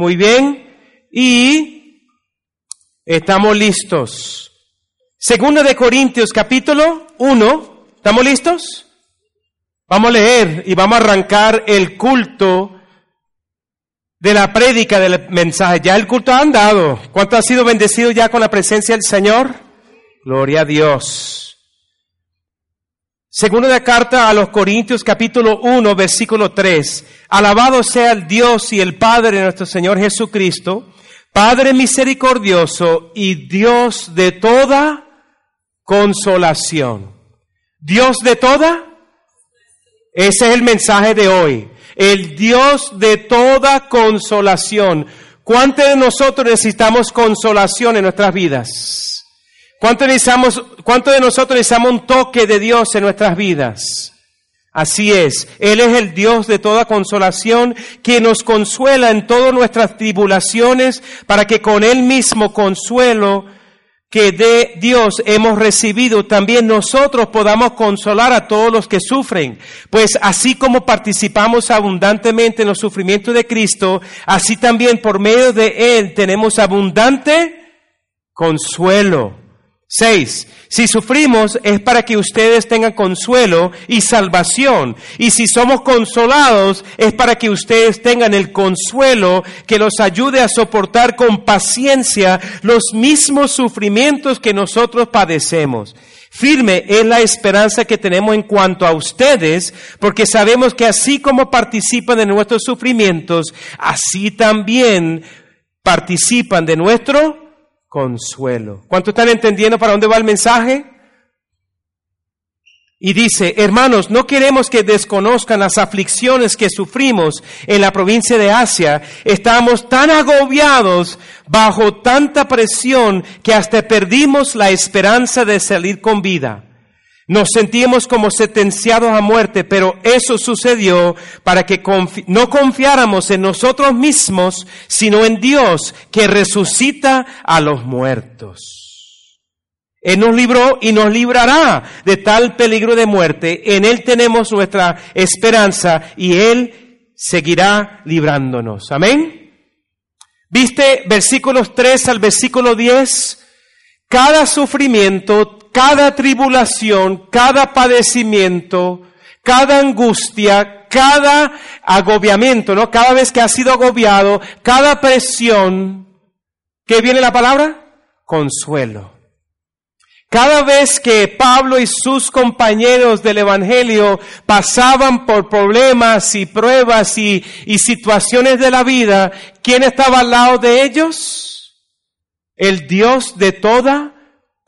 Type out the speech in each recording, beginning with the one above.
Muy bien. Y estamos listos. Segunda de Corintios capítulo 1. ¿Estamos listos? Vamos a leer y vamos a arrancar el culto de la prédica del mensaje. Ya el culto ha andado. ¿Cuánto ha sido bendecido ya con la presencia del Señor? Gloria a Dios. Segunda carta a los Corintios capítulo 1 versículo 3. Alabado sea el Dios y el Padre de nuestro Señor Jesucristo, Padre misericordioso y Dios de toda consolación. Dios de toda. Ese es el mensaje de hoy. El Dios de toda consolación. ¿Cuántos de nosotros necesitamos consolación en nuestras vidas? ¿Cuánto, necesitamos, ¿Cuánto de nosotros necesitamos un toque de Dios en nuestras vidas? Así es, Él es el Dios de toda consolación, que nos consuela en todas nuestras tribulaciones, para que con Él mismo consuelo que de Dios hemos recibido, también nosotros podamos consolar a todos los que sufren. Pues así como participamos abundantemente en los sufrimientos de Cristo, así también por medio de Él tenemos abundante consuelo. Seis, si sufrimos es para que ustedes tengan consuelo y salvación. Y si somos consolados es para que ustedes tengan el consuelo que los ayude a soportar con paciencia los mismos sufrimientos que nosotros padecemos. Firme es la esperanza que tenemos en cuanto a ustedes, porque sabemos que así como participan de nuestros sufrimientos, así también participan de nuestro consuelo. ¿Cuánto están entendiendo para dónde va el mensaje? Y dice, hermanos, no queremos que desconozcan las aflicciones que sufrimos en la provincia de Asia. Estamos tan agobiados bajo tanta presión que hasta perdimos la esperanza de salir con vida. Nos sentíamos como sentenciados a muerte, pero eso sucedió para que no confiáramos en nosotros mismos, sino en Dios que resucita a los muertos. Él nos libró y nos librará de tal peligro de muerte. En Él tenemos nuestra esperanza y Él seguirá librándonos. Amén. ¿Viste versículos 3 al versículo 10? Cada sufrimiento cada tribulación, cada padecimiento, cada angustia, cada agobiamiento, ¿no? Cada vez que ha sido agobiado, cada presión, ¿qué viene la palabra? Consuelo. Cada vez que Pablo y sus compañeros del Evangelio pasaban por problemas y pruebas y, y, situaciones de la vida, ¿quién estaba al lado de ellos? El Dios de toda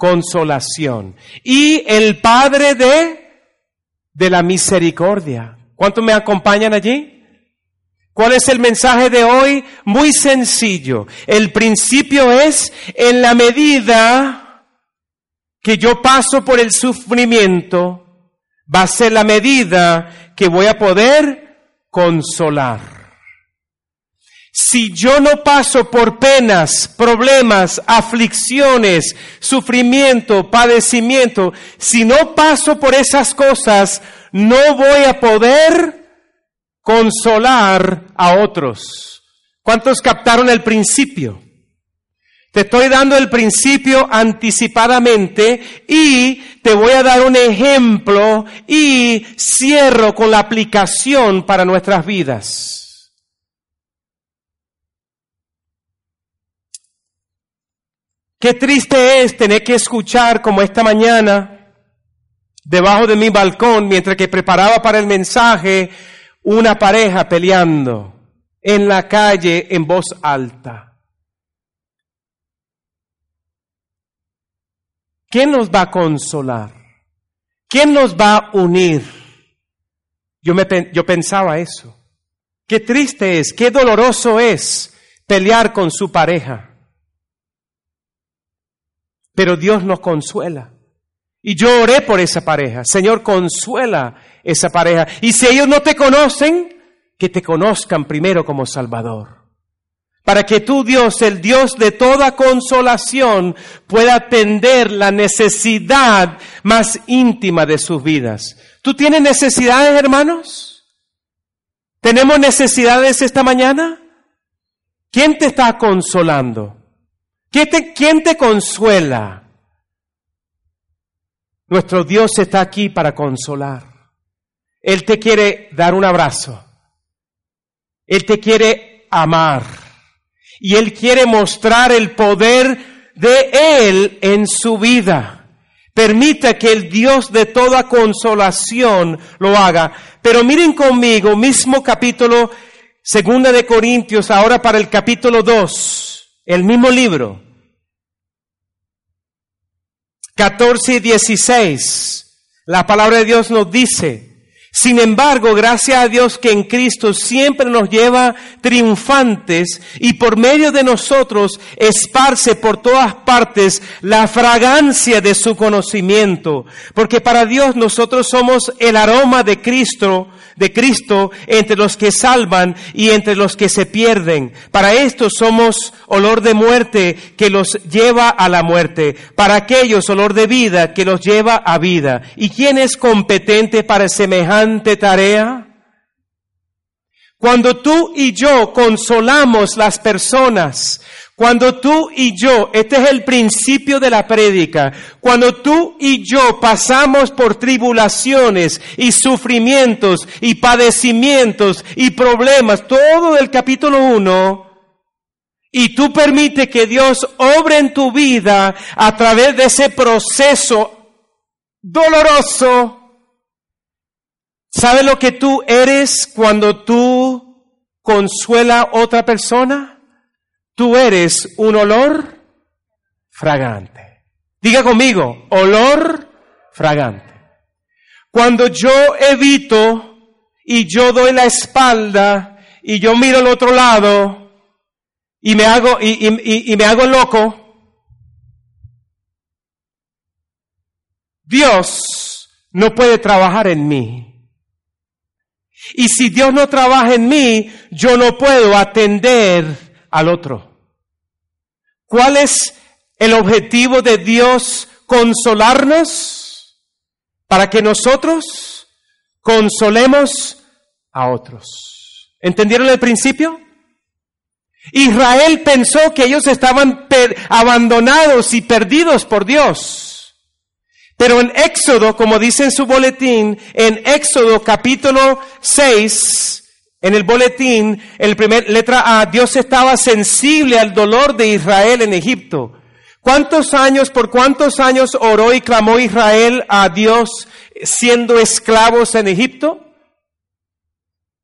consolación. Y el Padre de, de la misericordia. ¿Cuántos me acompañan allí? ¿Cuál es el mensaje de hoy? Muy sencillo. El principio es en la medida que yo paso por el sufrimiento, va a ser la medida que voy a poder consolar. Si yo no paso por penas, problemas, aflicciones, sufrimiento, padecimiento, si no paso por esas cosas, no voy a poder consolar a otros. ¿Cuántos captaron el principio? Te estoy dando el principio anticipadamente y te voy a dar un ejemplo y cierro con la aplicación para nuestras vidas. Qué triste es tener que escuchar como esta mañana, debajo de mi balcón, mientras que preparaba para el mensaje, una pareja peleando en la calle en voz alta. ¿Quién nos va a consolar? ¿Quién nos va a unir? Yo, me, yo pensaba eso. Qué triste es, qué doloroso es pelear con su pareja pero Dios nos consuela. Y yo oré por esa pareja. Señor, consuela esa pareja. Y si ellos no te conocen, que te conozcan primero como Salvador. Para que tú, Dios, el Dios de toda consolación, pueda atender la necesidad más íntima de sus vidas. ¿Tú tienes necesidades, hermanos? ¿Tenemos necesidades esta mañana? ¿Quién te está consolando? ¿Quién te, consuela? Nuestro Dios está aquí para consolar. Él te quiere dar un abrazo. Él te quiere amar. Y Él quiere mostrar el poder de Él en su vida. Permita que el Dios de toda consolación lo haga. Pero miren conmigo, mismo capítulo, segunda de Corintios, ahora para el capítulo 2, el mismo libro. 14 y 16. La palabra de Dios nos dice, sin embargo, gracias a Dios que en Cristo siempre nos lleva triunfantes y por medio de nosotros esparce por todas partes la fragancia de su conocimiento. Porque para Dios nosotros somos el aroma de Cristo de Cristo entre los que salvan y entre los que se pierden. Para estos somos olor de muerte que los lleva a la muerte. Para aquellos olor de vida que los lleva a vida. ¿Y quién es competente para semejante tarea? Cuando tú y yo consolamos las personas, cuando tú y yo, este es el principio de la prédica, cuando tú y yo pasamos por tribulaciones y sufrimientos y padecimientos y problemas, todo el capítulo 1, y tú permite que Dios obre en tu vida a través de ese proceso doloroso, ¿sabes lo que tú eres cuando tú consuela a otra persona? Tú eres un olor fragante. Diga conmigo, olor fragante. Cuando yo evito y yo doy la espalda y yo miro al otro lado y me hago, y, y me hago loco, Dios no puede trabajar en mí. Y si Dios no trabaja en mí, yo no puedo atender al otro. ¿Cuál es el objetivo de Dios consolarnos? Para que nosotros consolemos a otros. ¿Entendieron el principio? Israel pensó que ellos estaban abandonados y perdidos por Dios. Pero en Éxodo, como dice en su boletín, en Éxodo capítulo 6, en el boletín, el primer letra A, Dios estaba sensible al dolor de Israel en Egipto. ¿Cuántos años, por cuántos años oró y clamó Israel a Dios siendo esclavos en Egipto?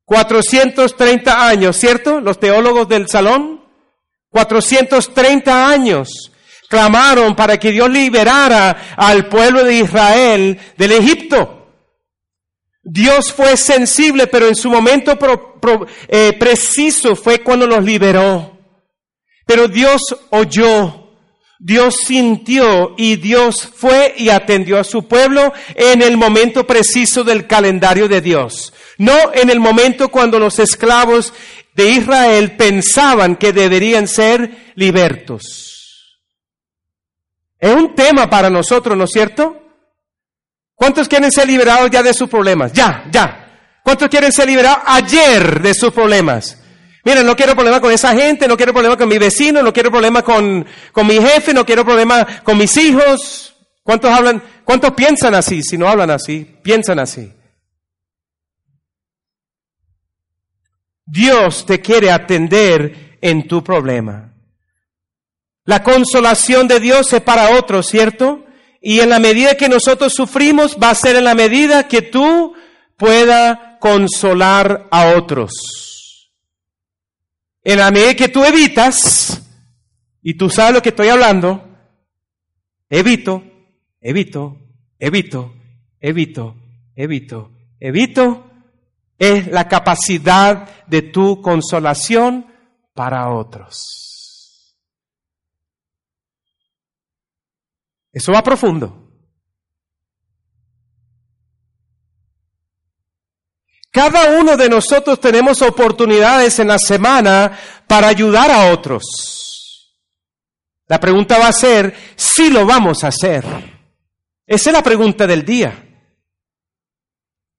430 años, ¿cierto? Los teólogos del salón. 430 años clamaron para que Dios liberara al pueblo de Israel del Egipto. Dios fue sensible, pero en su momento eh, preciso fue cuando los liberó. Pero Dios oyó, Dios sintió y Dios fue y atendió a su pueblo en el momento preciso del calendario de Dios. No en el momento cuando los esclavos de Israel pensaban que deberían ser libertos. Es un tema para nosotros, ¿no es cierto? ¿Cuántos quieren ser liberados ya de sus problemas? Ya, ya. ¿Cuántos quieren ser liberados ayer de sus problemas? Miren, no quiero problema con esa gente, no quiero problema con mi vecino, no quiero problema con, con mi jefe, no quiero problema con mis hijos. ¿Cuántos hablan, cuántos piensan así? Si no hablan así, piensan así. Dios te quiere atender en tu problema. La consolación de Dios es para otros, ¿cierto? Y en la medida que nosotros sufrimos, va a ser en la medida que tú pueda consolar a otros. En la medida que tú evitas, y tú sabes lo que estoy hablando, evito, evito, evito, evito, evito, evito, es la capacidad de tu consolación para otros. Eso va profundo. Cada uno de nosotros tenemos oportunidades en la semana para ayudar a otros. La pregunta va a ser si lo vamos a hacer. Esa es la pregunta del día.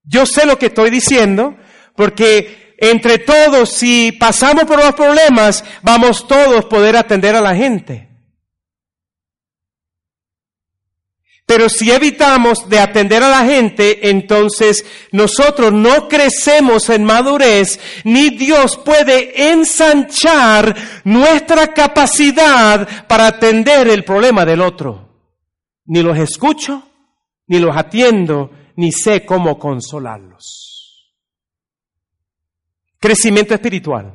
Yo sé lo que estoy diciendo porque entre todos, si pasamos por los problemas, vamos todos a poder atender a la gente. Pero si evitamos de atender a la gente, entonces nosotros no crecemos en madurez, ni Dios puede ensanchar nuestra capacidad para atender el problema del otro. Ni los escucho, ni los atiendo, ni sé cómo consolarlos. Crecimiento espiritual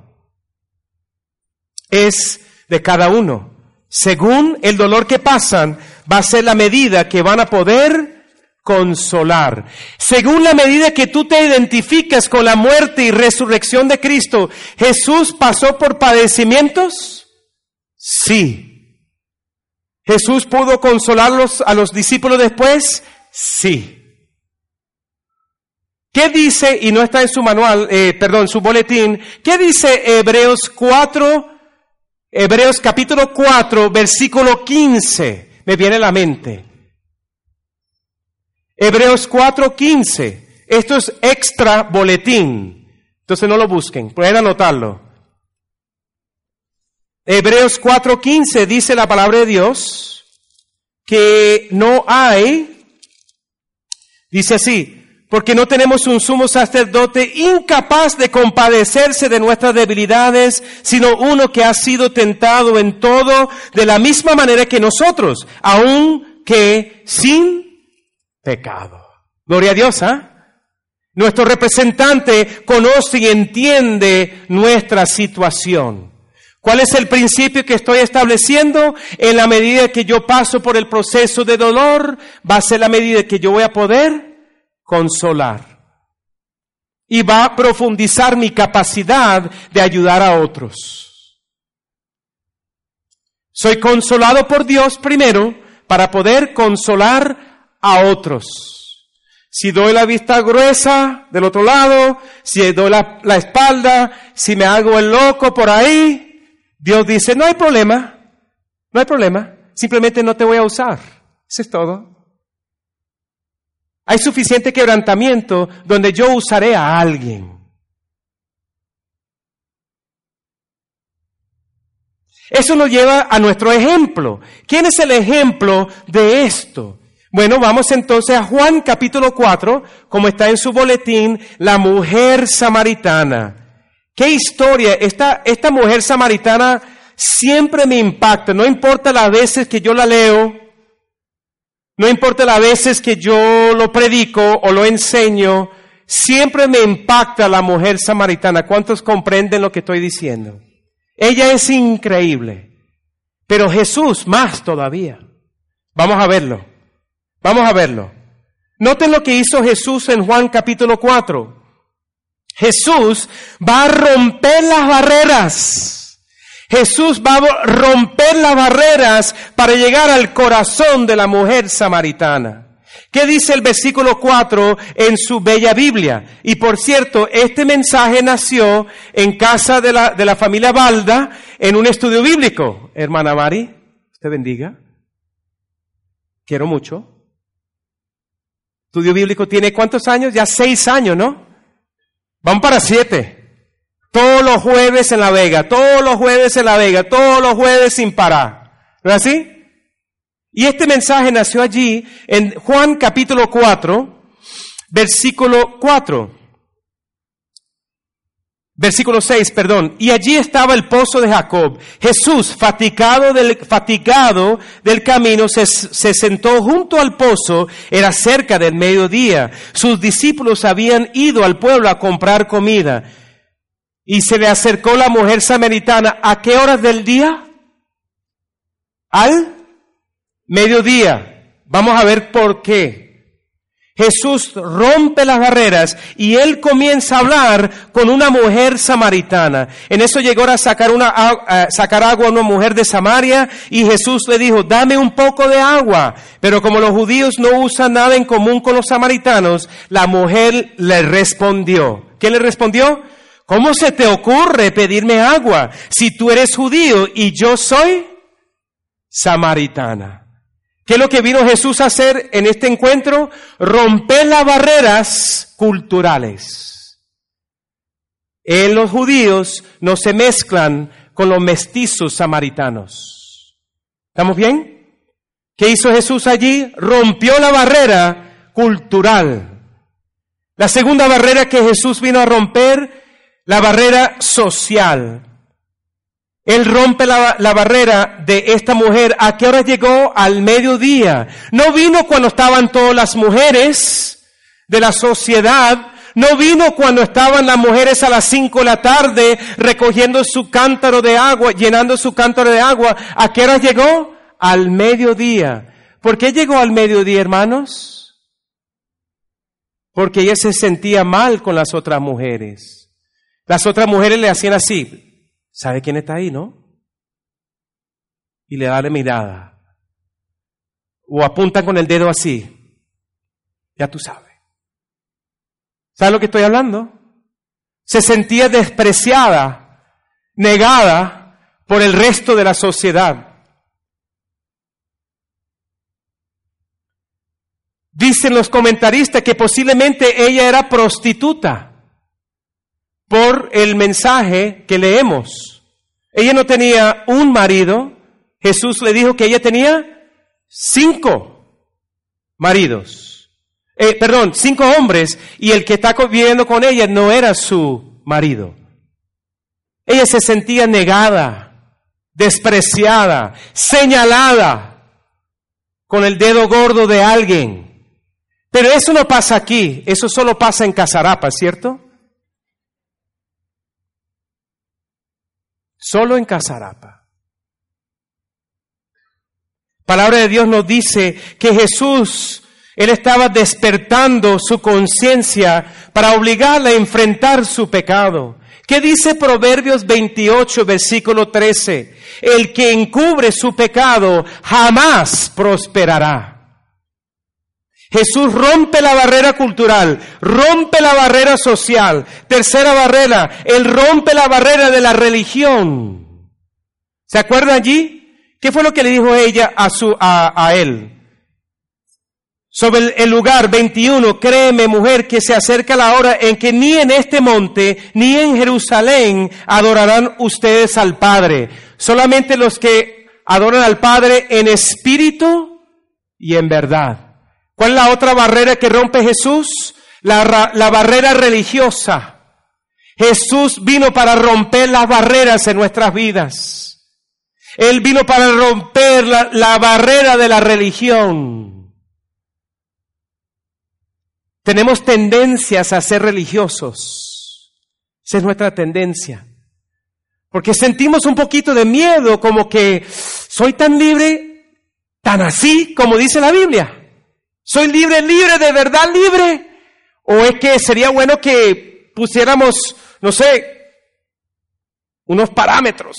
es de cada uno. Según el dolor que pasan, va a ser la medida que van a poder consolar. Según la medida que tú te identificas con la muerte y resurrección de Cristo, ¿Jesús pasó por padecimientos? Sí. ¿Jesús pudo consolarlos a los discípulos después? Sí. ¿Qué dice, y no está en su manual, eh, perdón, su boletín, qué dice Hebreos 4, Hebreos capítulo 4, versículo 15? Me viene a la mente. Hebreos 4:15. Esto es extra boletín. Entonces no lo busquen, pueden anotarlo. Hebreos 4:15 dice la palabra de Dios que no hay, dice así, porque no tenemos un sumo sacerdote incapaz de compadecerse de nuestras debilidades, sino uno que ha sido tentado en todo de la misma manera que nosotros, aun que sin pecado. Gloria a Dios, ¿ah? Nuestro representante conoce y entiende nuestra situación. ¿Cuál es el principio que estoy estableciendo? En la medida que yo paso por el proceso de dolor, va a ser la medida que yo voy a poder consolar. Y va a profundizar mi capacidad de ayudar a otros. Soy consolado por Dios primero para poder consolar a otros. Si doy la vista gruesa del otro lado, si doy la, la espalda, si me hago el loco por ahí, Dios dice, no hay problema, no hay problema, simplemente no te voy a usar. Eso es todo. Hay suficiente quebrantamiento donde yo usaré a alguien. Eso nos lleva a nuestro ejemplo. ¿Quién es el ejemplo de esto? Bueno, vamos entonces a Juan capítulo 4, como está en su boletín, la mujer samaritana. ¿Qué historia? Esta, esta mujer samaritana siempre me impacta, no importa las veces que yo la leo, no importa las veces que yo lo predico o lo enseño, siempre me impacta la mujer samaritana. ¿Cuántos comprenden lo que estoy diciendo? Ella es increíble, pero Jesús más todavía. Vamos a verlo. Vamos a verlo. Noten lo que hizo Jesús en Juan capítulo 4. Jesús va a romper las barreras. Jesús va a romper las barreras para llegar al corazón de la mujer samaritana. ¿Qué dice el versículo 4 en su bella Biblia? Y por cierto, este mensaje nació en casa de la, de la familia Balda en un estudio bíblico. Hermana Mari, usted bendiga. Quiero mucho. Estudio bíblico tiene cuántos años? Ya seis años, ¿no? Van para siete. Todos los jueves en La Vega, todos los jueves en La Vega, todos los jueves sin parar. ¿No es así? Y este mensaje nació allí en Juan capítulo 4, versículo 4. Versículo 6, perdón. Y allí estaba el pozo de Jacob. Jesús, fatigado del, fatigado del camino, se, se, sentó junto al pozo. Era cerca del mediodía. Sus discípulos habían ido al pueblo a comprar comida. Y se le acercó la mujer samaritana. ¿A qué horas del día? Al mediodía. Vamos a ver por qué. Jesús rompe las barreras y él comienza a hablar con una mujer samaritana. En eso llegó a sacar, una, sacar agua a una mujer de Samaria y Jesús le dijo, dame un poco de agua. Pero como los judíos no usan nada en común con los samaritanos, la mujer le respondió. ¿Qué le respondió? ¿Cómo se te ocurre pedirme agua si tú eres judío y yo soy samaritana? ¿Qué es lo que vino Jesús a hacer en este encuentro? Romper las barreras culturales. En los judíos no se mezclan con los mestizos samaritanos. ¿Estamos bien? ¿Qué hizo Jesús allí? Rompió la barrera cultural. La segunda barrera que Jesús vino a romper, la barrera social. Él rompe la, la, barrera de esta mujer. ¿A qué hora llegó? Al mediodía. No vino cuando estaban todas las mujeres de la sociedad no vino cuando estaban las mujeres a las cinco de la tarde recogiendo su cántaro de agua, llenando su cántaro de agua. ¿A qué hora llegó? Al mediodía. ¿Por qué llegó al mediodía, hermanos? Porque ella se sentía mal con las otras mujeres. Las otras mujeres le hacían así. ¿Sabe quién está ahí, no? Y le da la mirada. O apuntan con el dedo así. Ya tú sabes. ¿Sabes lo que estoy hablando? Se sentía despreciada, negada por el resto de la sociedad. Dicen los comentaristas que posiblemente ella era prostituta por el mensaje que leemos. Ella no tenía un marido. Jesús le dijo que ella tenía cinco maridos eh, perdón, cinco hombres y el que está viviendo con ella no era su marido. Ella se sentía negada, despreciada, señalada con el dedo gordo de alguien. Pero eso no pasa aquí, eso solo pasa en Casarapa, ¿cierto? Solo en Casarapa. Palabra de Dios nos dice que Jesús él estaba despertando su conciencia para obligarla a enfrentar su pecado. ¿Qué dice Proverbios 28, versículo 13? El que encubre su pecado jamás prosperará. Jesús rompe la barrera cultural, rompe la barrera social. Tercera barrera, Él rompe la barrera de la religión. ¿Se acuerda allí? ¿Qué fue lo que le dijo ella a, su, a, él? sobre el lugar 21, créeme mujer que se acerca la hora en que ni en este monte ni en Jerusalén adorarán ustedes al Padre. Solamente los que adoran al Padre en espíritu y en verdad. ¿Cuál es la otra barrera que rompe Jesús? La, barrera religiosa. Jesús vino para romper las barreras en nuestras vidas. Él vino para romper la, la barrera de la religión. Tenemos tendencias a ser religiosos. Esa es nuestra tendencia. Porque sentimos un poquito de miedo, como que soy tan libre, tan así como dice la Biblia. Soy libre, libre, de verdad libre. O es que sería bueno que pusiéramos, no sé, unos parámetros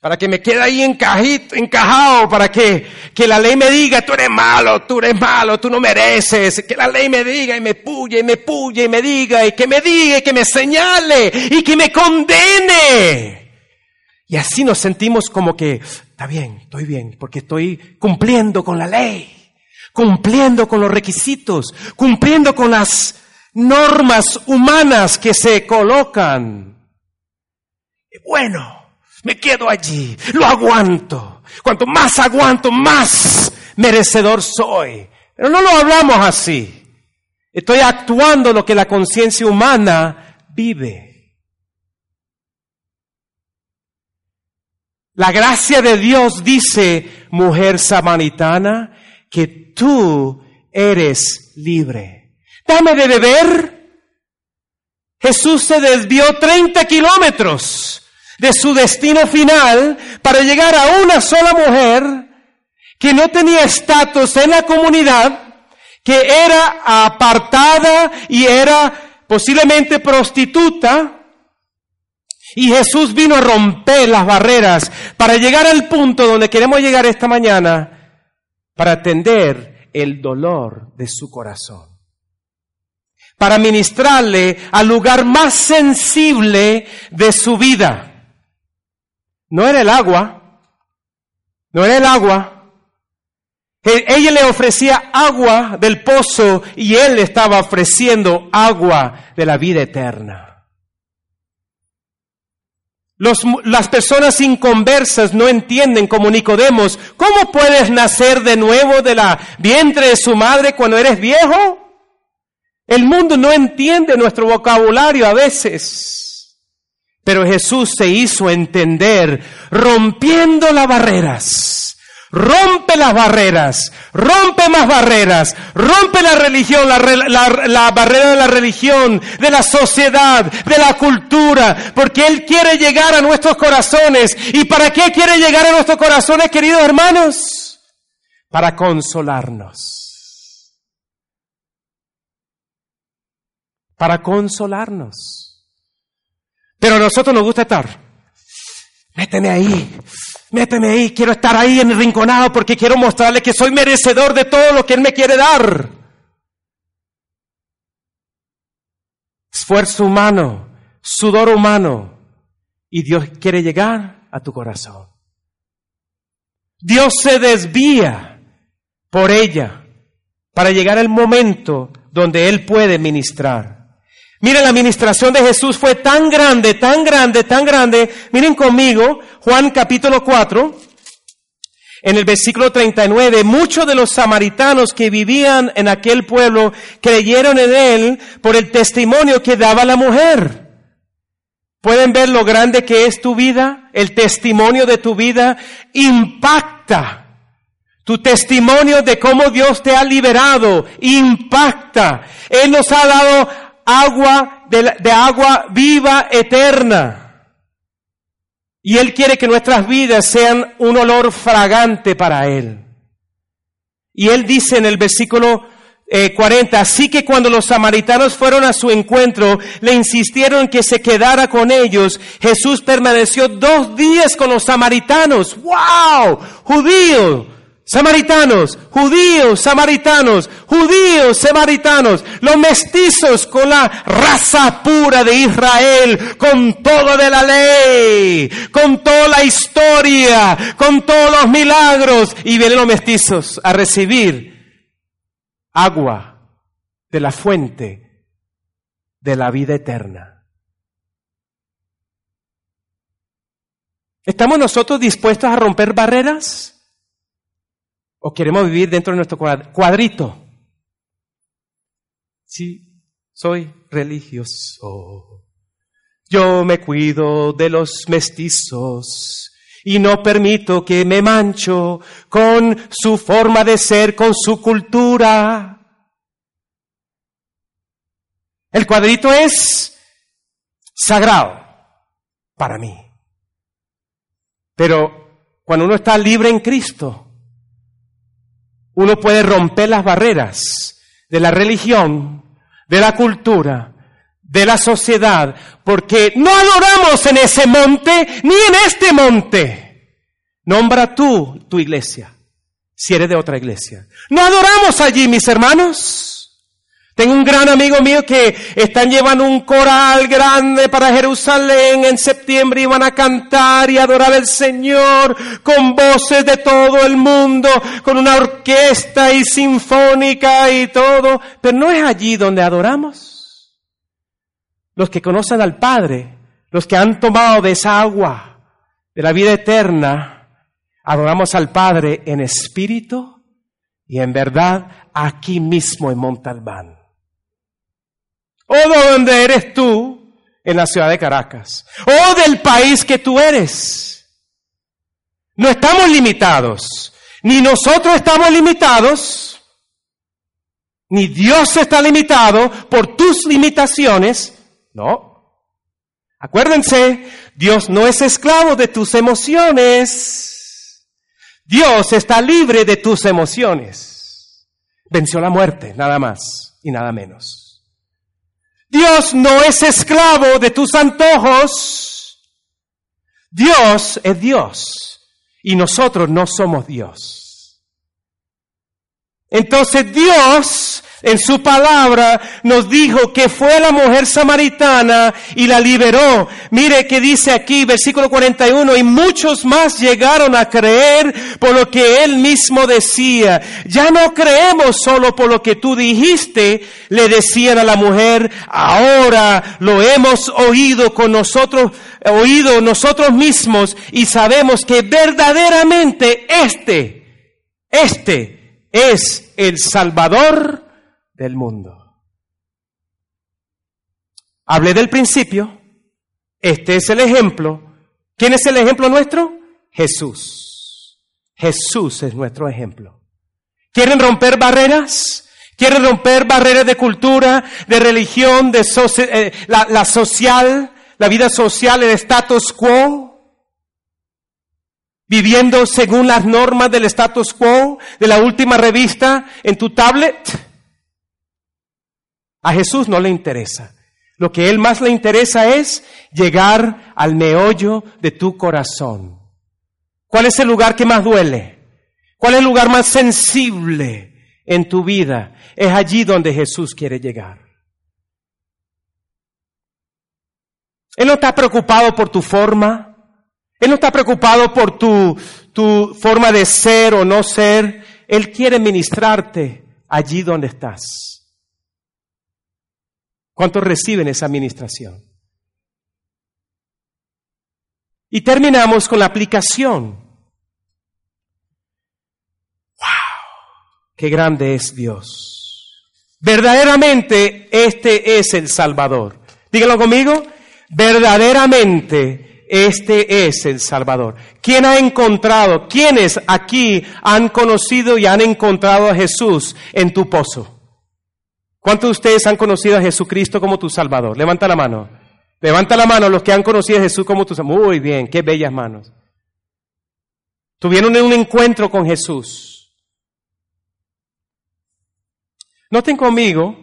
para que me quede ahí encajito, encajado, para que, que la ley me diga, tú eres malo, tú eres malo, tú no mereces, que la ley me diga y me puye y me puye y me diga y que me diga y que me señale y que me condene. Y así nos sentimos como que, está bien, estoy bien, porque estoy cumpliendo con la ley, cumpliendo con los requisitos, cumpliendo con las normas humanas que se colocan. Bueno, me quedo allí, lo aguanto. Cuanto más aguanto, más merecedor soy. Pero no lo hablamos así. Estoy actuando lo que la conciencia humana vive. La gracia de Dios dice, mujer samaritana, que tú eres libre. Dame de beber. Jesús se desvió 30 kilómetros de su destino final para llegar a una sola mujer que no tenía estatus en la comunidad, que era apartada y era posiblemente prostituta. Y Jesús vino a romper las barreras para llegar al punto donde queremos llegar esta mañana, para atender el dolor de su corazón para ministrarle al lugar más sensible de su vida. No era el agua, no era el agua. E, ella le ofrecía agua del pozo y él le estaba ofreciendo agua de la vida eterna. Los, las personas inconversas no entienden como Nicodemos, ¿cómo puedes nacer de nuevo de la vientre de su madre cuando eres viejo? El mundo no entiende nuestro vocabulario a veces. Pero Jesús se hizo entender rompiendo las barreras Rompe las barreras, rompe más barreras, rompe la religión, la, barrera de la religión, de la sociedad, de la cultura, porque Él quiere llegar a nuestros corazones. ¿Y para qué quiere llegar a nuestros corazones, queridos hermanos? Para consolarnos. Para consolarnos. Pero a nosotros nos gusta estar. Méteme ahí, Méteme ahí, quiero estar ahí en el rinconado porque quiero mostrarle que soy merecedor de todo lo que Él me quiere dar. Esfuerzo humano, sudor humano, y Dios quiere llegar a tu corazón. Dios se desvía por ella para llegar al momento donde Él puede ministrar. Miren, la administración de Jesús fue tan grande, tan grande, tan grande. Miren conmigo, Juan capítulo 4, en el versículo 39, muchos de los samaritanos que vivían en aquel pueblo creyeron en él por el testimonio que daba la mujer. ¿Pueden ver lo grande que es tu vida? El testimonio de tu vida impacta. Tu testimonio de cómo Dios te ha liberado impacta. Él nos ha dado agua de, agua viva eterna. Y Él quiere que nuestras vidas sean un olor fragante para Él. Y Él dice en el versículo 40, eh, así que cuando los samaritanos fueron a su encuentro, le insistieron que se quedara con ellos. Jesús permaneció dos días con los samaritanos. ¡Wow! Judío, Samaritanos, judíos, samaritanos, judíos, samaritanos, los mestizos con la raza pura de Israel, con todo de la ley, con toda la historia, con todos los milagros, y vienen los mestizos a recibir agua de la fuente de la vida eterna. ¿Estamos nosotros dispuestos a romper barreras? ¿O queremos vivir dentro de nuestro cuadrito? Sí, soy religioso. Yo me cuido de los mestizos y no permito que me mancho con su forma de ser, con su cultura. El cuadrito es sagrado para mí. Pero cuando uno está libre en Cristo, uno puede romper las barreras de la religión, de la cultura, de la sociedad, porque no adoramos en ese monte ni en este monte. Nombra tú tu iglesia, si eres de otra iglesia. No adoramos allí, mis hermanos. Tengo un gran amigo mío que están llevando un coral grande para Jerusalén en septiembre y van a cantar y adorar al Señor con voces de todo el mundo, con una orquesta y sinfónica y todo. Pero no es allí donde adoramos. Los que conocen al Padre, los que han tomado de esa agua de la vida eterna, adoramos al Padre en espíritu y en verdad aquí mismo en Montalbán o de donde eres tú en la ciudad de Caracas, o del país que tú eres. No estamos limitados, ni nosotros estamos limitados, ni Dios está limitado por tus limitaciones, no. Acuérdense, Dios no es esclavo de tus emociones. Dios está libre de tus emociones. Venció la muerte, nada más y nada menos. Dios no es esclavo de tus antojos. Dios es Dios y nosotros no somos Dios. Entonces Dios en su palabra nos dijo que fue la mujer samaritana y la liberó. Mire que dice aquí, versículo 41, y muchos más llegaron a creer por lo que él mismo decía. Ya no creemos solo por lo que tú dijiste, le decían a la mujer, ahora lo hemos oído con nosotros oído nosotros mismos y sabemos que verdaderamente este, este es el Salvador del mundo. Hablé del principio, este es el ejemplo. ¿Quién es el ejemplo nuestro? Jesús. Jesús es nuestro ejemplo. ¿Quieren romper barreras? ¿Quieren romper barreras de cultura, de religión, de eh, la, la social, la vida social, el status quo? Viviendo según las normas del status quo, de la última revista en tu tablet. A Jesús no le interesa. Lo que a Él más le interesa es llegar al meollo de tu corazón. ¿Cuál es el lugar que más duele? ¿Cuál es el lugar más sensible en tu vida? Es allí donde Jesús quiere llegar. Él no está preocupado por tu forma. Él no está preocupado por tu, tu forma de ser o no ser. Él quiere ministrarte allí donde estás. ¿Cuántos reciben esa administración? Y terminamos con la aplicación. ¡Wow! ¡Qué grande es Dios! Verdaderamente este es el Salvador. Díganlo conmigo. Verdaderamente este es el Salvador. ¿Quién ha encontrado, quiénes aquí han conocido y han encontrado a Jesús en tu pozo? ¿Cuántos de ustedes han conocido a Jesucristo como tu Salvador? Levanta la mano. Levanta la mano los que han conocido a Jesús como tu Salvador. Muy bien, qué bellas manos. Tuvieron un encuentro con Jesús. Noten conmigo,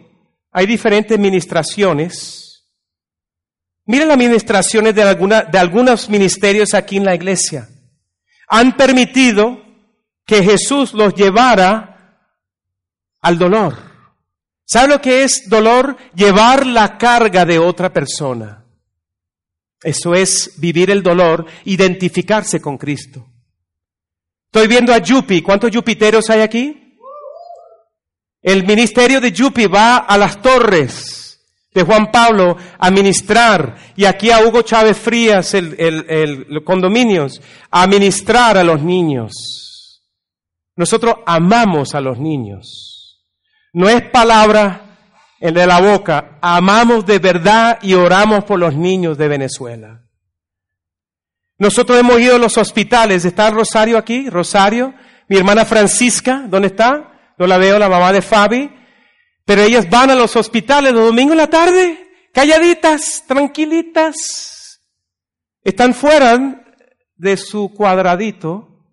hay diferentes ministraciones. Miren las ministraciones de, alguna, de algunos ministerios aquí en la iglesia. Han permitido que Jesús los llevara al dolor. ¿Sabe lo que es dolor? Llevar la carga de otra persona. Eso es vivir el dolor, identificarse con Cristo. Estoy viendo a Yupi. ¿Cuántos Jupiteros hay aquí? El ministerio de Yupi va a las torres de Juan Pablo a ministrar y aquí a Hugo Chávez Frías, el, el condominios, a ministrar a los niños. Nosotros amamos a los niños. No es palabra en de la boca. Amamos de verdad y oramos por los niños de Venezuela. Nosotros hemos ido a los hospitales. ¿Está Rosario aquí? Rosario. Mi hermana Francisca, ¿dónde está? No la veo, la mamá de Fabi. Pero ellas van a los hospitales los domingos en la tarde, calladitas, tranquilitas. Están fuera de su cuadradito.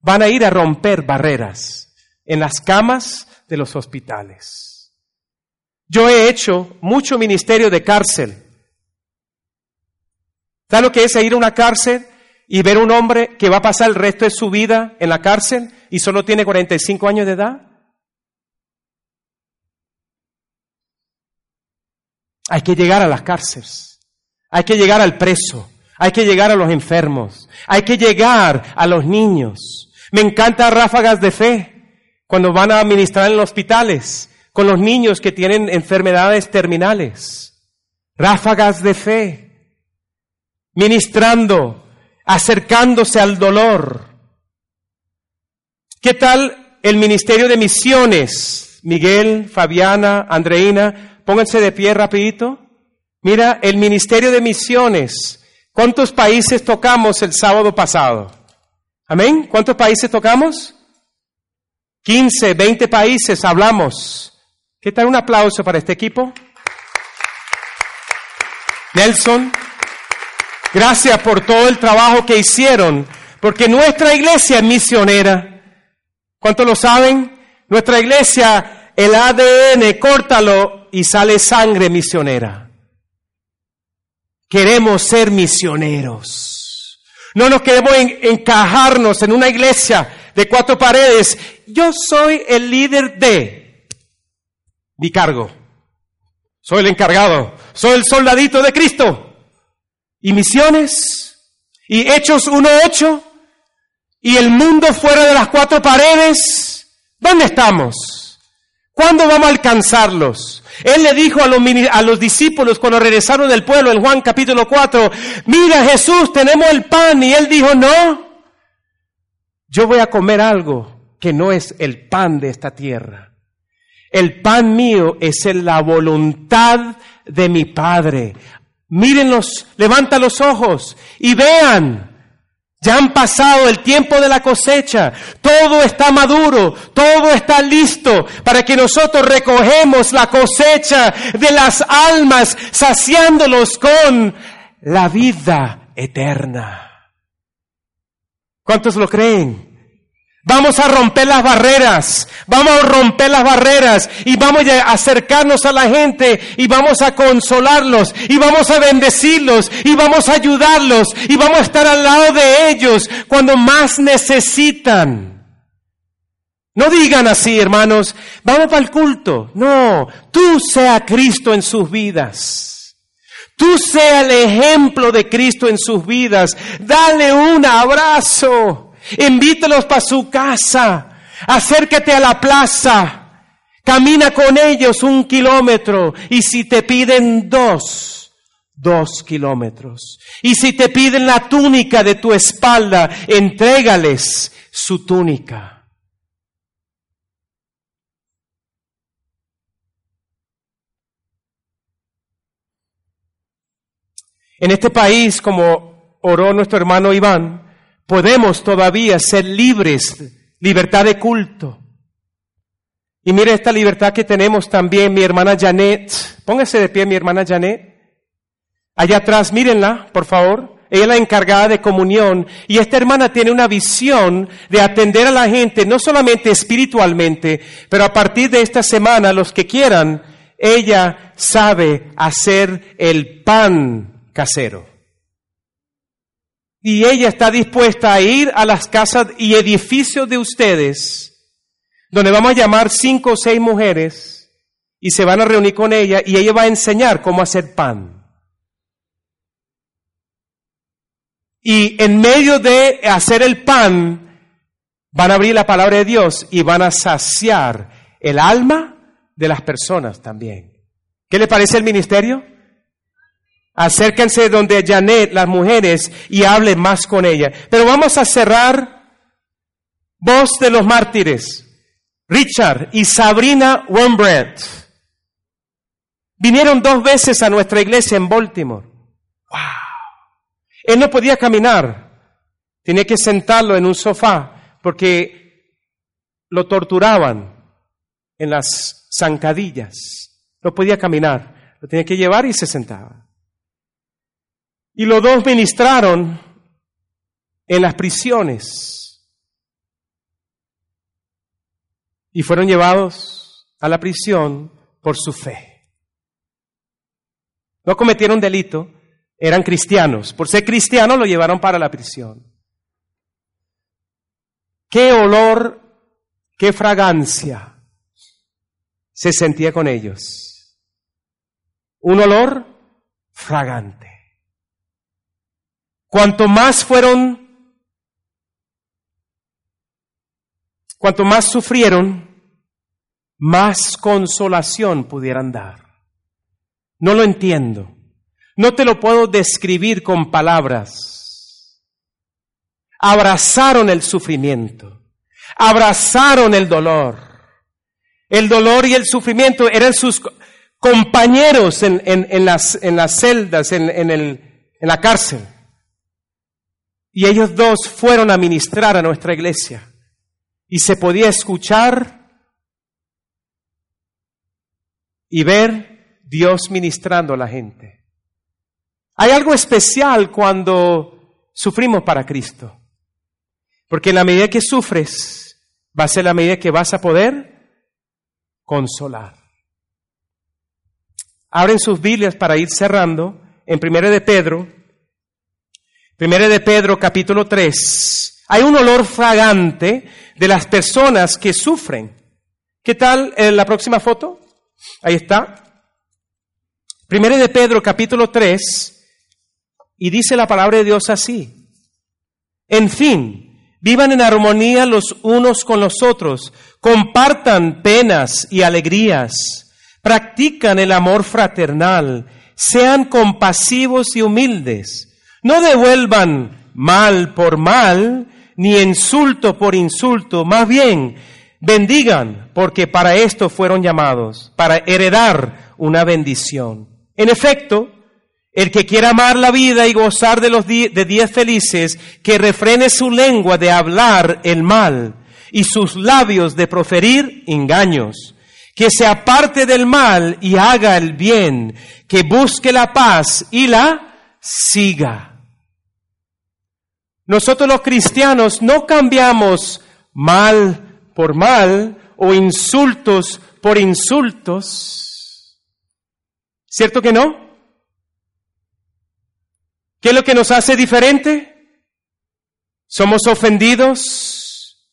Van a ir a romper barreras en las camas de los hospitales. Yo he hecho mucho ministerio de cárcel. ¿Sabe lo que es ir a una cárcel y ver un hombre que va a pasar el resto de su vida en la cárcel y solo tiene 45 años de edad? Hay que llegar a las cárceles. Hay que llegar al preso. Hay que llegar a los enfermos. Hay que llegar a los niños. Me encanta ráfagas de fe cuando van a administrar en los hospitales, con los niños que tienen enfermedades terminales, ráfagas de fe, ministrando, acercándose al dolor. ¿Qué tal el ministerio de misiones? Miguel, Fabiana, Andreina, pónganse de pie rapidito. Mira, el ministerio de misiones. ¿Cuántos países tocamos el sábado pasado? Amén. ¿Cuántos países tocamos? 15, 20 países hablamos. ¿Qué tal un aplauso para este equipo? Nelson, gracias por todo el trabajo que hicieron, porque nuestra iglesia es misionera. ¿Cuántos lo saben? Nuestra iglesia, el ADN, córtalo y sale sangre misionera. Queremos ser misioneros. No nos queremos encajarnos en una iglesia de cuatro paredes. Yo soy el líder de mi cargo. Soy el encargado. Soy el soldadito de Cristo. Y misiones. Y Hechos 1.8. Y el mundo fuera de las cuatro paredes. ¿Dónde estamos? ¿Cuándo vamos a alcanzarlos? Él le dijo a los, a los discípulos cuando regresaron del pueblo en Juan capítulo 4, mira Jesús, tenemos el pan. Y él dijo, no, yo voy a comer algo que no es el pan de esta tierra. El pan mío es en la voluntad de mi Padre. Mírenlos, levanta los ojos y vean. Ya han pasado el tiempo de la cosecha, todo está maduro, todo está listo para que nosotros recogemos la cosecha de las almas, saciándolos con la vida eterna. ¿Cuántos lo creen? Vamos a romper las barreras, vamos a romper las barreras y vamos a acercarnos a la gente y vamos a consolarlos y vamos a bendecirlos y vamos a ayudarlos y vamos a estar al lado de ellos cuando más necesitan. No digan así, hermanos, vamos para el culto. No, tú sea Cristo en sus vidas. Tú sea el ejemplo de Cristo en sus vidas. Dale un abrazo. Invítalos para su casa. Acércate a la plaza. Camina con ellos un kilómetro. Y si te piden dos, dos kilómetros. Y si te piden la túnica de tu espalda, entrégales su túnica. En este país, como oró nuestro hermano Iván, podemos todavía ser libres, libertad de culto. Y mire esta libertad que tenemos también mi hermana Janet. Póngase de pie mi hermana Janet. Allá atrás, mírenla, por favor. Ella es la encargada de comunión y esta hermana tiene una visión de atender a la gente, no solamente espiritualmente, pero a partir de esta semana, los que quieran, ella sabe hacer el pan casero. Y ella está dispuesta a ir a las casas y edificios de ustedes, donde vamos a llamar cinco o seis mujeres y se van a reunir con ella y ella va a enseñar cómo hacer pan. Y en medio de hacer el pan, van a abrir la palabra de Dios y van a saciar el alma de las personas también. ¿Qué le parece el ministerio? Acérquense donde Janet, las mujeres, y hable más con ella. Pero vamos a cerrar. Voz de los mártires. Richard y Sabrina Rembrandt. Vinieron dos veces a nuestra iglesia en Baltimore. ¡Wow! Él no podía caminar. Tenía que sentarlo en un sofá porque lo torturaban en las zancadillas. No podía caminar. Lo tenía que llevar y se sentaba. Y los dos ministraron en las prisiones y fueron llevados a la prisión por su fe. No cometieron delito, eran cristianos. Por ser cristianos lo llevaron para la prisión. Qué olor, qué fragancia se sentía con ellos. Un olor fragante. Cuanto más fueron, cuanto más sufrieron, más consolación pudieran dar. No lo entiendo. No te lo puedo describir con palabras. Abrazaron el sufrimiento. Abrazaron el dolor. El dolor y el sufrimiento eran sus compañeros en, las, en las, celdas, en, el, en la cárcel. Y ellos dos fueron a ministrar a nuestra iglesia. Y se podía escuchar y ver Dios ministrando a la gente. Hay algo especial cuando sufrimos para Cristo. Porque en la medida que sufres, va a ser la medida que vas a poder consolar. Abren sus Biblias para ir cerrando en 1 de Pedro, Primero de Pedro capítulo 3. Hay un olor fragante de las personas que sufren. ¿Qué tal en la próxima foto? Ahí está. Primero de Pedro capítulo 3. Y dice la palabra de Dios así. En fin, vivan en armonía los unos con los otros, compartan penas y alegrías practican el amor fraternal, sean compasivos y humildes. No devuelvan mal por mal, ni insulto por insulto, más bien bendigan, porque para esto fueron llamados, para heredar una bendición. En efecto, el que quiera amar la vida y gozar de los días felices, que refrene su lengua de hablar el mal y sus labios de proferir engaños. Que se aparte del mal y haga el bien, que busque la paz y la siga. Nosotros los cristianos no cambiamos mal por mal o insultos por insultos. ¿Cierto que no? ¿Qué es lo que nos hace diferente? Somos ofendidos,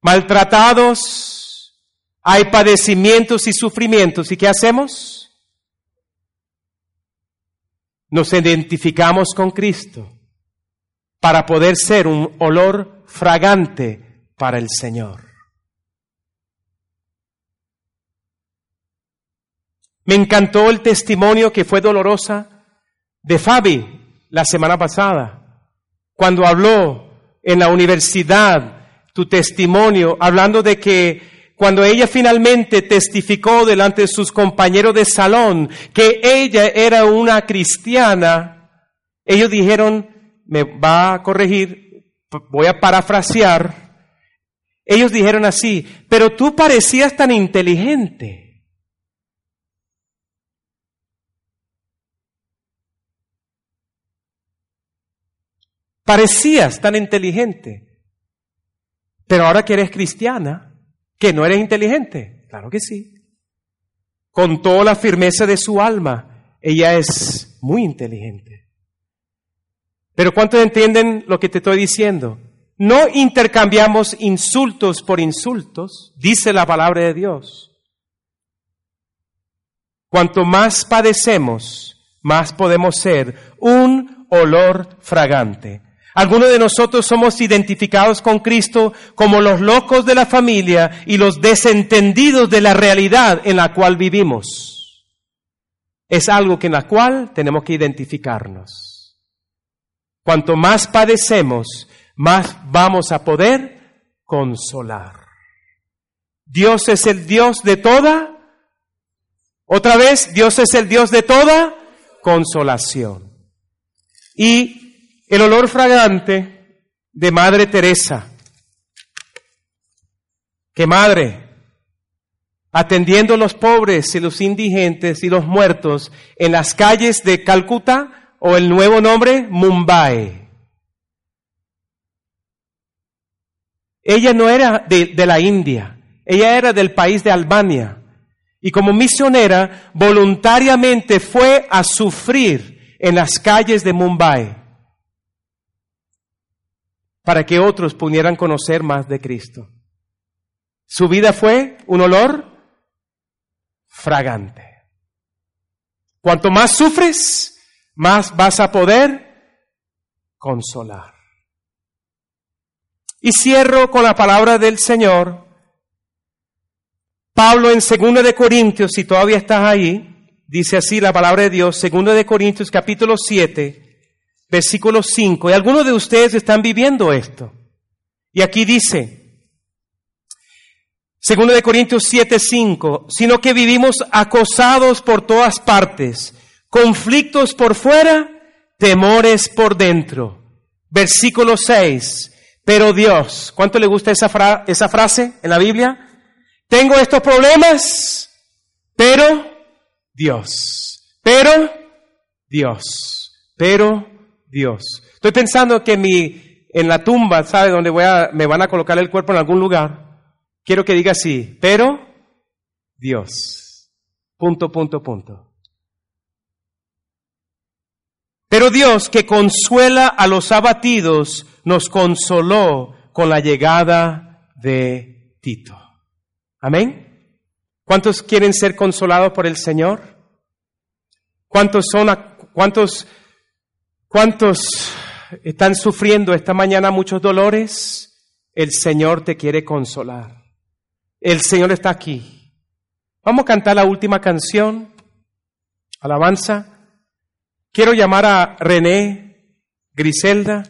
maltratados, hay padecimientos y sufrimientos. ¿Y qué hacemos? Nos identificamos con Cristo para poder ser un olor fragante para el Señor. Me encantó el testimonio que fue dolorosa de Fabi la semana pasada, cuando habló en la universidad tu testimonio, hablando de que cuando ella finalmente testificó delante de sus compañeros de salón que ella era una cristiana, ellos dijeron, me va a corregir, voy a parafrasear, ellos dijeron así, pero tú parecías tan inteligente. Parecías tan inteligente. Pero ahora que eres cristiana, que no eres inteligente. Claro que sí. Con toda la firmeza de su alma, ella es muy inteligente. Pero ¿cuántos entienden lo que te estoy diciendo? No intercambiamos insultos por insultos, dice la palabra de Dios. Cuanto más padecemos, más podemos ser un olor fragante algunos de nosotros somos identificados con Cristo como los locos de la familia y los desentendidos de la realidad en la cual vivimos. Es algo en la cual tenemos que identificarnos. Cuanto más padecemos, más vamos a poder consolar. Dios es el Dios de toda. Otra vez, Dios es el Dios de toda consolación. Y el olor fragante de Madre Teresa. Que madre, atendiendo a los pobres y los indigentes y los muertos en las calles de Calcuta o el nuevo nombre Mumbai. Ella no era de, de, la India, ella era del país de Albania. Y como misionera, voluntariamente fue a sufrir en las calles de Mumbai para que otros pudieran conocer más de Cristo. Su vida fue un olor fragante. Cuanto más sufres, más vas a poder consolar. Y cierro con la palabra del Señor. Pablo en 2 de Corintios, si todavía estás ahí, dice así la palabra de Dios, 2 de Corintios capítulo 7, versículo 5. Y algunos de ustedes están viviendo esto. Y aquí dice, segundo de Corintios 7, 5, sino que vivimos acosados por todas partes, conflictos por fuera, temores por dentro. Versículo 6, pero Dios, ¿cuánto le gusta esa, frase en la Biblia? Tengo estos problemas, pero Dios, pero Dios, pero Dios. Estoy pensando que mi, en la tumba, ¿sabe? Donde voy a, me van a colocar el cuerpo en algún lugar. Quiero que diga así, pero Dios. Punto, punto, punto. Pero Dios que consuela a los abatidos, nos consoló con la llegada de Tito. Amén. ¿Cuántos quieren ser consolados por el Señor? ¿Cuántos son, cuántos ¿Cuántos están sufriendo esta mañana muchos dolores? El Señor te quiere consolar. El Señor está aquí. Vamos a cantar la última canción, alabanza. Quiero llamar a René, Griselda,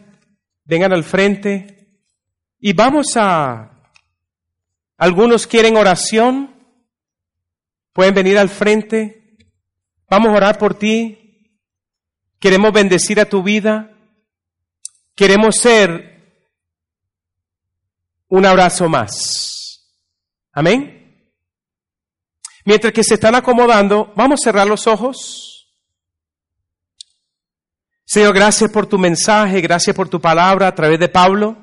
vengan al frente y vamos a... Algunos quieren oración, pueden venir al frente, vamos a orar por ti, queremos bendecir a tu vida, queremos ser un abrazo más. Amén. Mientras que se están acomodando, vamos a cerrar los ojos. Señor, gracias por tu mensaje, gracias por tu palabra a través de Pablo.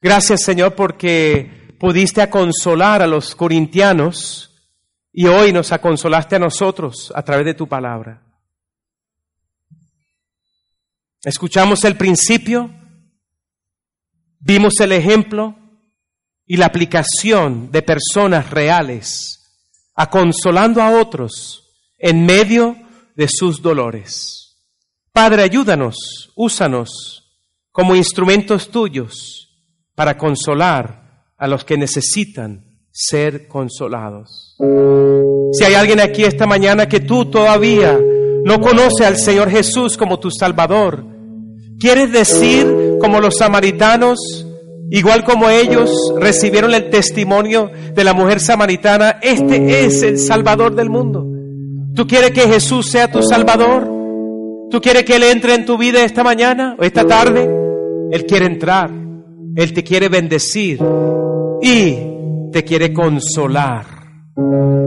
Gracias, Señor, porque pudiste consolar a los corintianos y hoy nos aconsolaste a nosotros a través de tu palabra. Escuchamos el principio, vimos el ejemplo y la aplicación de personas reales, aconsolando a otros en medio de sus dolores. Padre, ayúdanos, úsanos como instrumentos tuyos para consolar a los que necesitan ser consolados. Si hay alguien aquí esta mañana que tú todavía no conoce al Señor Jesús como tu Salvador, ¿quieres decir como los samaritanos, igual como ellos recibieron el testimonio de la mujer samaritana, este es el Salvador del mundo? ¿Tú quieres que Jesús sea tu Salvador? ¿Tú quieres que Él entre en tu vida esta mañana o esta tarde? Él quiere entrar. Él te quiere bendecir y te quiere consolar.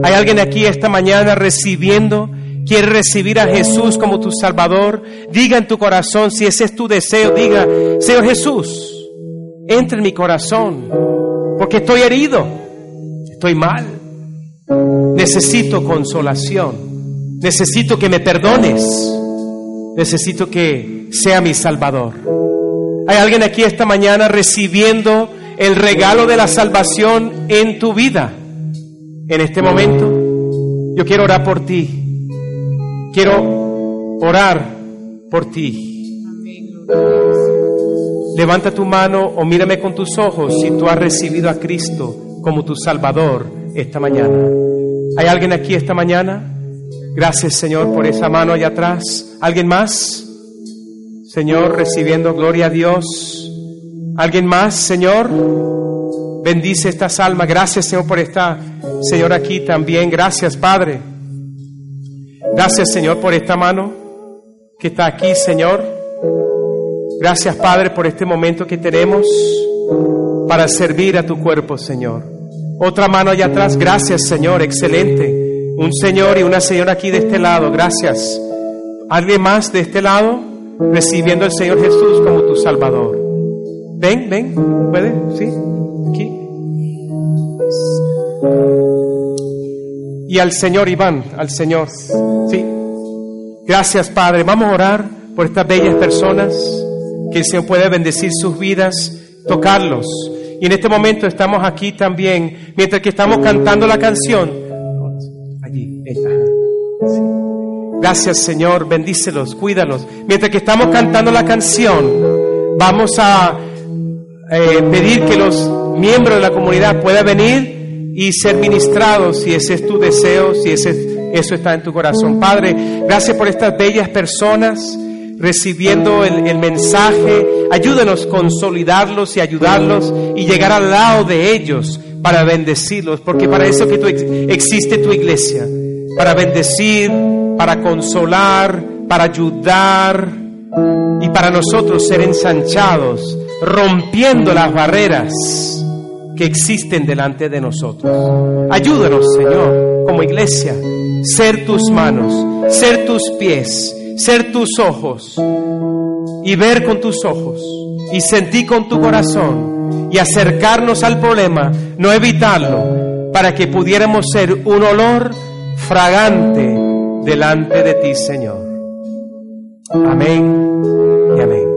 ¿Hay alguien aquí esta mañana recibiendo? ¿Quiere recibir a Jesús como tu Salvador? Diga en tu corazón, si ese es tu deseo, diga, Señor Jesús, entra en mi corazón, porque estoy herido, estoy mal, necesito consolación, necesito que me perdones necesito que sea mi Salvador. Hay alguien aquí esta mañana recibiendo el regalo de la salvación en tu vida. En este momento, yo quiero orar por ti. Quiero orar por ti. Levanta tu mano o mírame con tus ojos si tú has recibido a Cristo como tu Salvador esta mañana. ¿Hay alguien aquí esta mañana? Gracias, Señor, por esa mano allá atrás. ¿Alguien más? Señor, recibiendo gloria a Dios. ¿Alguien más, Señor? Bendice estas almas. Gracias, Señor, por esta, Señor, aquí también. Gracias, Padre. Gracias, Señor, por esta mano que está aquí, Señor. Gracias, Padre, por este momento que tenemos para servir a tu cuerpo, Señor. Otra mano allá atrás. Gracias, Señor. Excelente. Un señor y una señora aquí de este lado, gracias. ¿Alguien más de este lado? Recibiendo al Señor Jesús como tu Salvador. Ven, ven, ¿puede? ¿Sí? Aquí. Y al Señor Iván, al Señor. Sí. Gracias, Padre. Vamos a orar por estas bellas personas, que el Señor puede bendecir sus vidas, tocarlos. Y en este momento estamos aquí también, mientras que estamos cantando la canción, Gracias Señor, bendícelos, cuídalos. Mientras que estamos cantando la canción, vamos a eh, pedir que los miembros de la comunidad puedan venir y ser ministrados si ese es tu deseo, si ese, eso está en tu corazón. Padre, gracias por estas bellas personas recibiendo el, el mensaje. Ayúdanos a consolidarlos y ayudarlos y llegar al lado de ellos para bendecirlos, porque para eso que existe tu iglesia para bendecir, para consolar, para ayudar y para nosotros ser ensanchados, rompiendo las barreras que existen delante de nosotros. Ayúdanos, Señor, como iglesia, ser tus manos, ser tus pies, ser tus ojos y ver con tus ojos y sentir con tu corazón y acercarnos al problema, no evitarlo, para que pudiéramos ser un olor fragante delante de ti, Señor. Amén y amén.